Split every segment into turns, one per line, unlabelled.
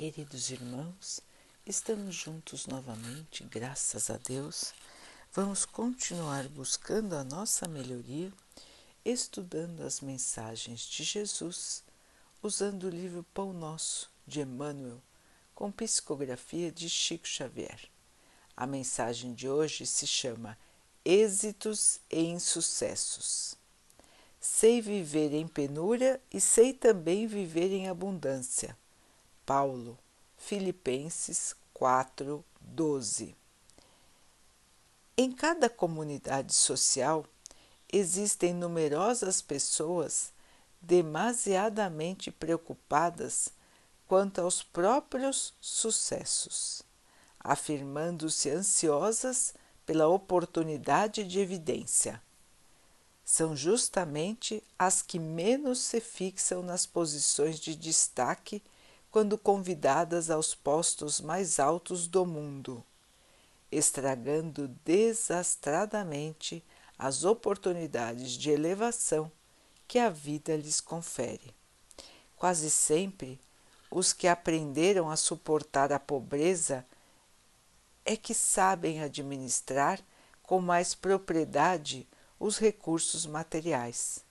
Queridos irmãos, estamos juntos novamente, graças a Deus. Vamos continuar buscando a nossa melhoria, estudando as mensagens de Jesus, usando o livro Pão Nosso de Emmanuel, com psicografia de Chico Xavier. A mensagem de hoje se chama Êxitos e Insucessos. Sei viver em penúria e sei também viver em abundância. Paulo, Filipenses 4, 12. Em cada comunidade social existem numerosas pessoas demasiadamente preocupadas quanto aos próprios sucessos, afirmando-se ansiosas pela oportunidade de evidência. São justamente as que menos se fixam nas posições de destaque quando convidadas aos postos mais altos do mundo estragando desastradamente as oportunidades de elevação que a vida lhes confere. Quase sempre, os que aprenderam a suportar a pobreza é que sabem administrar com mais propriedade os recursos materiais.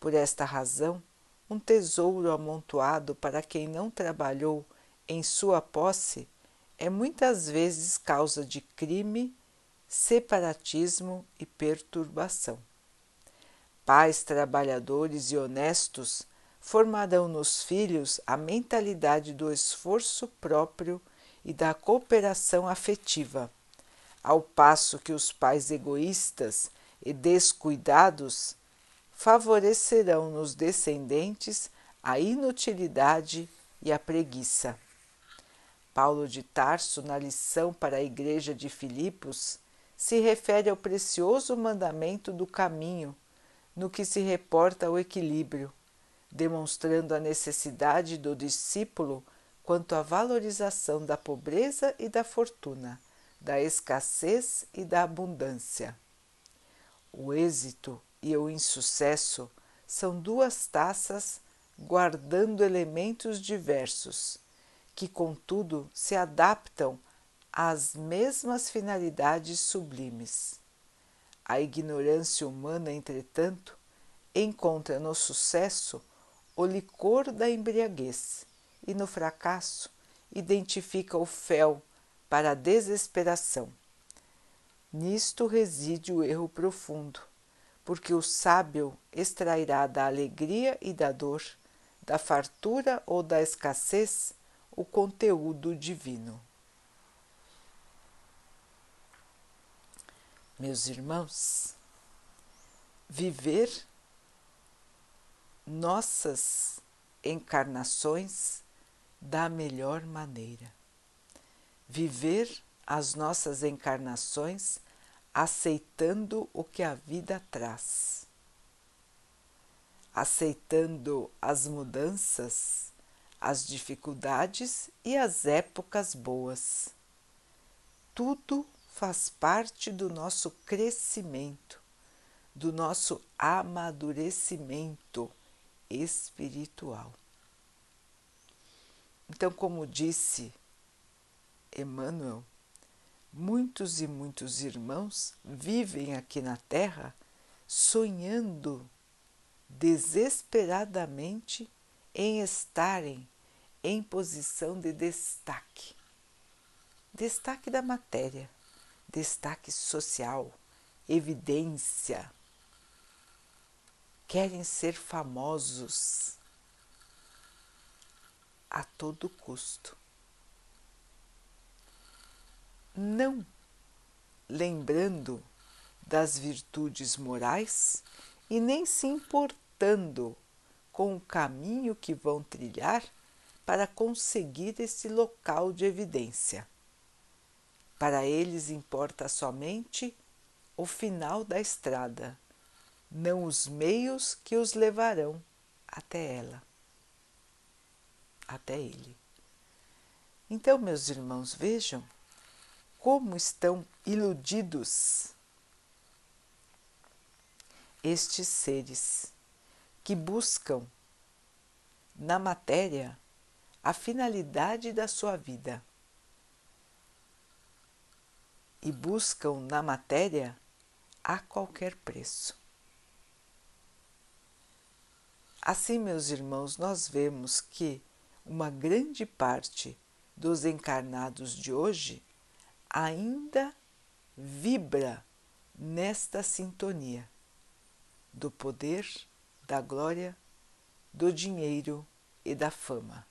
Por esta razão, um tesouro amontoado para quem não trabalhou em sua posse é muitas vezes causa de crime, separatismo e perturbação. Pais trabalhadores e honestos formarão nos filhos a mentalidade do esforço próprio e da cooperação afetiva, ao passo que os pais egoístas e descuidados favorecerão nos descendentes a inutilidade e a preguiça. Paulo de Tarso, na lição para a igreja de Filipos, se refere ao precioso mandamento do caminho, no que se reporta ao equilíbrio, demonstrando a necessidade do discípulo quanto à valorização da pobreza e da fortuna, da escassez e da abundância. O êxito e o insucesso são duas taças guardando elementos diversos que, contudo, se adaptam às mesmas finalidades sublimes. A ignorância humana, entretanto, encontra no sucesso o licor da embriaguez e no fracasso identifica o fel para a desesperação. Nisto reside o erro profundo, porque o sábio extrairá da alegria e da dor, da fartura ou da escassez, o conteúdo divino. Meus irmãos, viver nossas encarnações da melhor maneira. Viver as nossas encarnações aceitando o que a vida traz, aceitando as mudanças as dificuldades e as épocas boas. Tudo faz parte do nosso crescimento, do nosso amadurecimento espiritual. Então, como disse Emmanuel, muitos e muitos irmãos vivem aqui na Terra sonhando desesperadamente em estarem em posição de destaque. Destaque da matéria, destaque social, evidência. Querem ser famosos a todo custo. Não lembrando das virtudes morais e nem se importando com o caminho que vão trilhar para conseguir esse local de evidência. Para eles importa somente o final da estrada, não os meios que os levarão até ela, até ele. Então, meus irmãos, vejam como estão iludidos estes seres que buscam na matéria a finalidade da sua vida e buscam na matéria a qualquer preço. Assim, meus irmãos, nós vemos que uma grande parte dos encarnados de hoje ainda vibra nesta sintonia do poder, da glória, do dinheiro e da fama.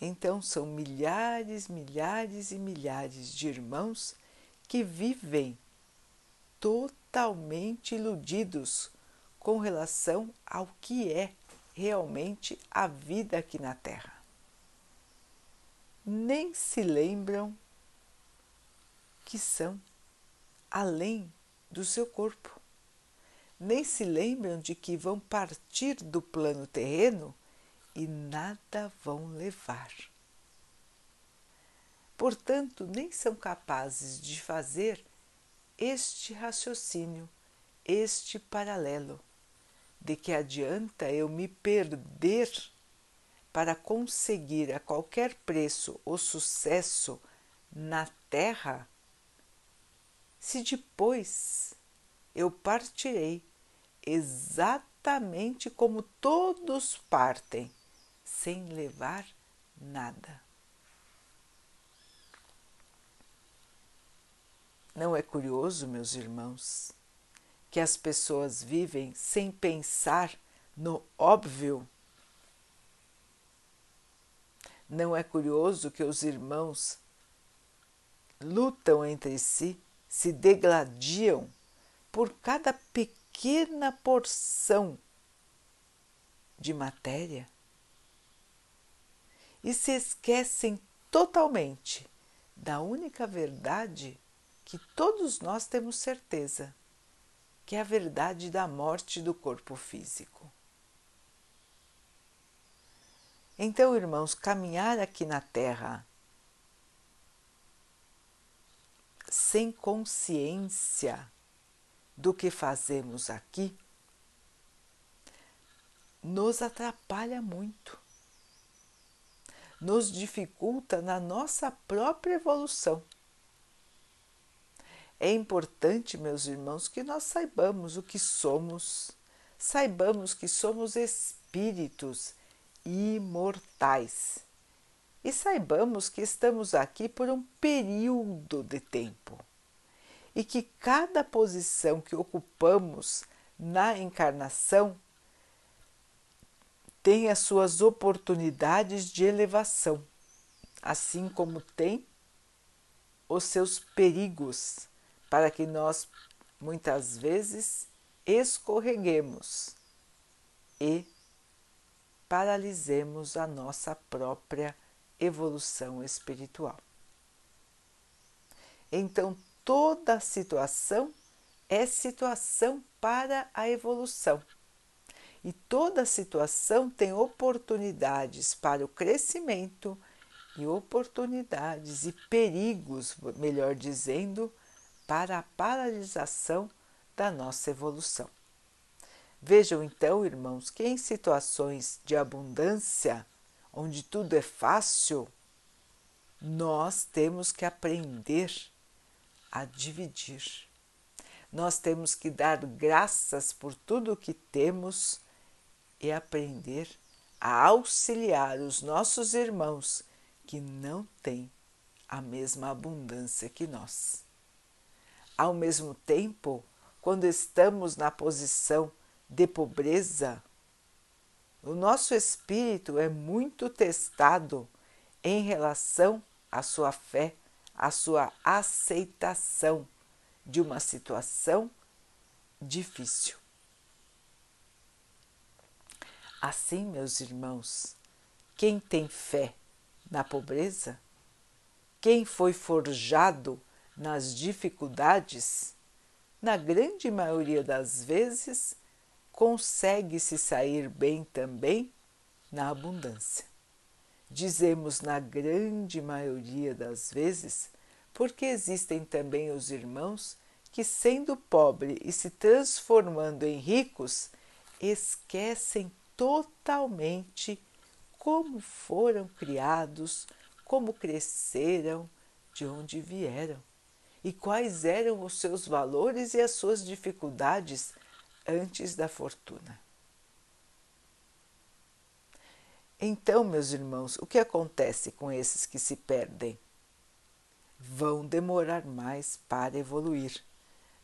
Então são milhares, milhares e milhares de irmãos que vivem totalmente iludidos com relação ao que é realmente a vida aqui na Terra. Nem se lembram que são além do seu corpo. Nem se lembram de que vão partir do plano terreno e nada vão levar. Portanto, nem são capazes de fazer este raciocínio, este paralelo de que adianta eu me perder para conseguir a qualquer preço o sucesso na terra, se depois eu partirei exatamente como todos partem, sem levar nada. Não é curioso, meus irmãos, que as pessoas vivem sem pensar no óbvio. Não é curioso que os irmãos lutam entre si, se degladiam por cada pequena porção de matéria e se esquecem totalmente da única verdade que todos nós temos certeza que é a verdade da morte do corpo físico. Então, irmãos, caminhar aqui na Terra sem consciência do que fazemos aqui nos atrapalha muito, nos dificulta na nossa própria evolução. É importante, meus irmãos, que nós saibamos o que somos, saibamos que somos espíritos imortais. E saibamos que estamos aqui por um período de tempo e que cada posição que ocupamos na encarnação tem as suas oportunidades de elevação, assim como tem os seus perigos para que nós muitas vezes escorreguemos e paralisemos a nossa própria evolução espiritual. Então, toda situação é situação para a evolução. E toda situação tem oportunidades para o crescimento e oportunidades e perigos, melhor dizendo, para a paralisação da nossa evolução. Vejam então, irmãos, que em situações de abundância, onde tudo é fácil, nós temos que aprender a dividir. Nós temos que dar graças por tudo o que temos e aprender a auxiliar os nossos irmãos que não têm a mesma abundância que nós. Ao mesmo tempo, quando estamos na posição de pobreza, o nosso espírito é muito testado em relação à sua fé, à sua aceitação de uma situação difícil. Assim, meus irmãos, quem tem fé na pobreza, quem foi forjado nas dificuldades, na grande maioria das vezes, consegue se sair bem também na abundância. Dizemos na grande maioria das vezes, porque existem também os irmãos que, sendo pobre e se transformando em ricos, esquecem totalmente como foram criados, como cresceram, de onde vieram e quais eram os seus valores e as suas dificuldades antes da fortuna. Então, meus irmãos, o que acontece com esses que se perdem? Vão demorar mais para evoluir.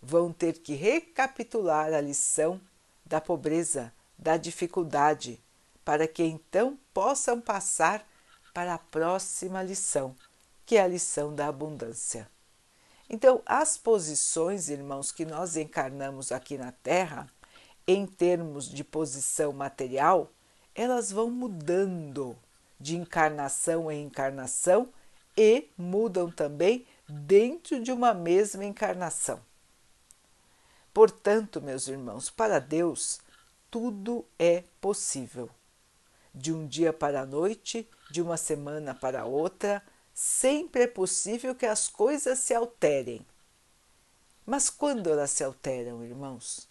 Vão ter que recapitular a lição da pobreza, da dificuldade, para que então possam passar para a próxima lição, que é a lição da abundância. Então, as posições, irmãos, que nós encarnamos aqui na Terra, em termos de posição material, elas vão mudando de encarnação em encarnação e mudam também dentro de uma mesma encarnação. Portanto, meus irmãos, para Deus tudo é possível. De um dia para a noite, de uma semana para outra, sempre é possível que as coisas se alterem. Mas quando elas se alteram, irmãos?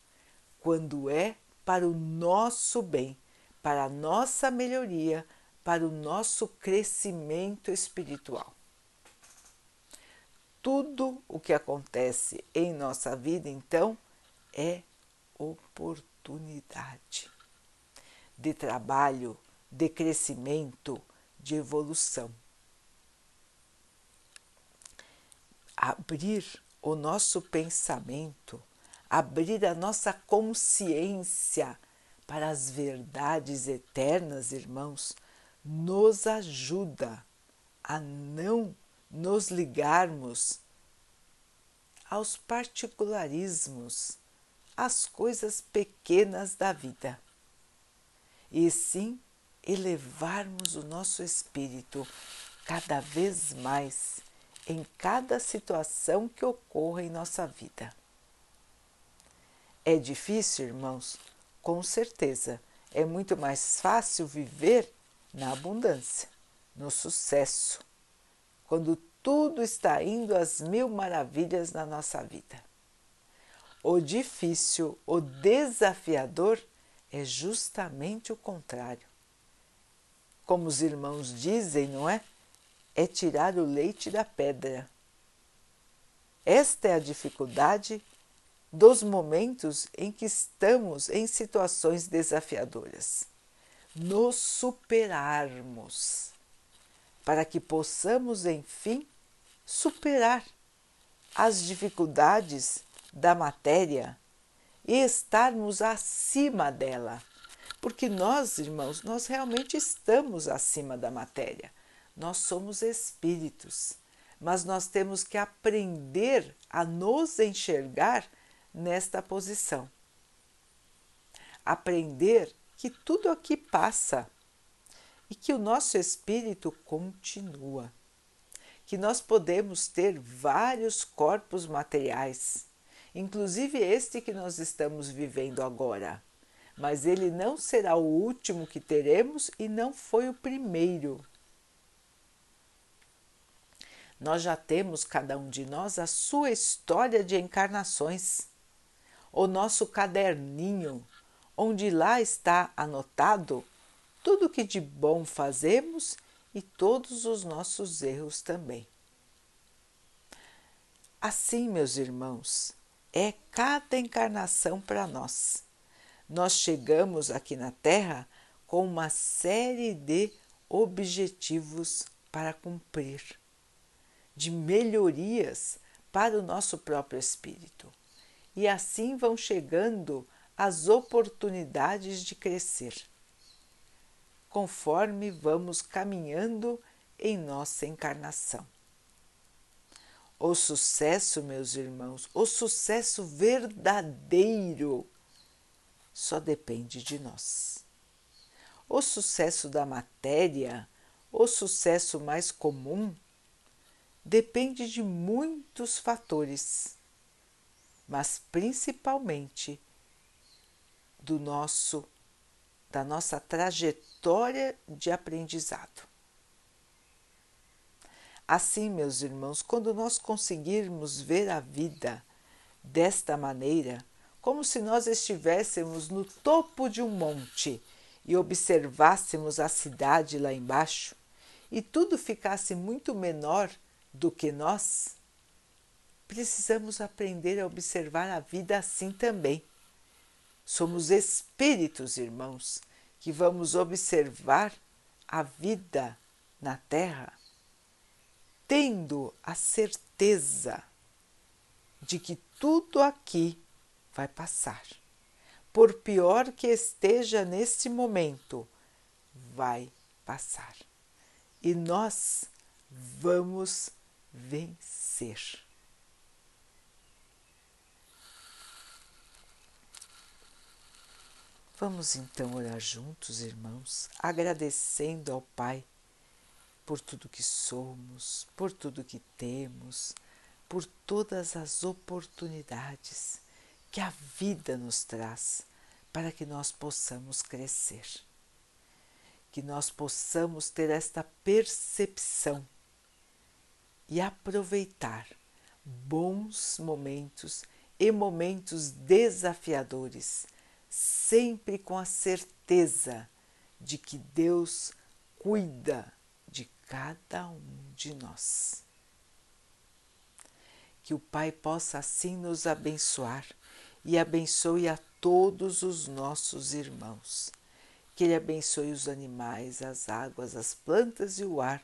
Quando é para o nosso bem, para a nossa melhoria, para o nosso crescimento espiritual. Tudo o que acontece em nossa vida, então, é oportunidade de trabalho, de crescimento, de evolução. Abrir o nosso pensamento, abrir a nossa consciência para as verdades eternas, irmãos, nos ajuda a não nos ligarmos aos particularismos, às coisas pequenas da vida, e sim elevarmos o nosso espírito cada vez mais em cada situação que ocorra em nossa vida. É difícil, irmãos? Com certeza. É muito mais fácil viver na abundância, no sucesso, quando tudo está indo às mil maravilhas na nossa vida. O difícil, o desafiador é justamente o contrário. Como os irmãos dizem, não é? É tirar o leite da pedra. Esta é a dificuldade dos momentos em que estamos em situações desafiadoras. Nos superarmos, para que possamos, enfim, superar as dificuldades da matéria e estarmos acima dela. Porque nós, irmãos, nós realmente estamos acima da matéria nós somos espíritos, mas nós temos que aprender a nos enxergar nesta posição. Aprender que tudo aqui passa e que o nosso espírito continua. Que nós podemos ter vários corpos materiais, inclusive este que nós estamos vivendo agora. Mas ele não será o último que teremos e não foi o primeiro. Nós já temos, cada um de nós, a sua história de encarnações, o nosso caderninho, onde lá está anotado tudo que de bom fazemos e todos os nossos erros também. Assim, meus irmãos, é cada encarnação para nós. Nós chegamos aqui na Terra com uma série de objetivos para cumprir de melhorias para o nosso próprio espírito. E assim vão chegando as oportunidades de crescer, conforme vamos caminhando em nossa encarnação. O sucesso, meus irmãos, o sucesso verdadeiro só depende de nós. O sucesso da matéria, o sucesso mais comum, depende de muitos fatores, mas principalmente do nosso da nossa trajetória de aprendizado. Assim, meus irmãos, quando nós conseguirmos ver a vida desta maneira, como se nós estivéssemos no topo de um monte e observássemos a cidade lá embaixo e tudo ficasse muito menor do que nós, precisamos aprender a observar a vida assim também. Somos espíritos, irmãos, que vamos observar a vida na Terra, tendo a certeza de que tudo aqui vai passar. Por pior que esteja neste momento, vai passar. E nós vamos vencer. Vamos então orar juntos, irmãos, agradecendo ao Pai por tudo que somos, por tudo que temos, por todas as oportunidades que a vida nos traz para que nós possamos crescer, que nós possamos ter esta percepção e aproveitar bons momentos e momentos desafiadores sempre com a certeza de que Deus cuida de cada um de nós. Que o Pai possa assim nos abençoar e abençoe a todos os nossos irmãos. Que Ele abençoe os animais, as águas, as plantas e o ar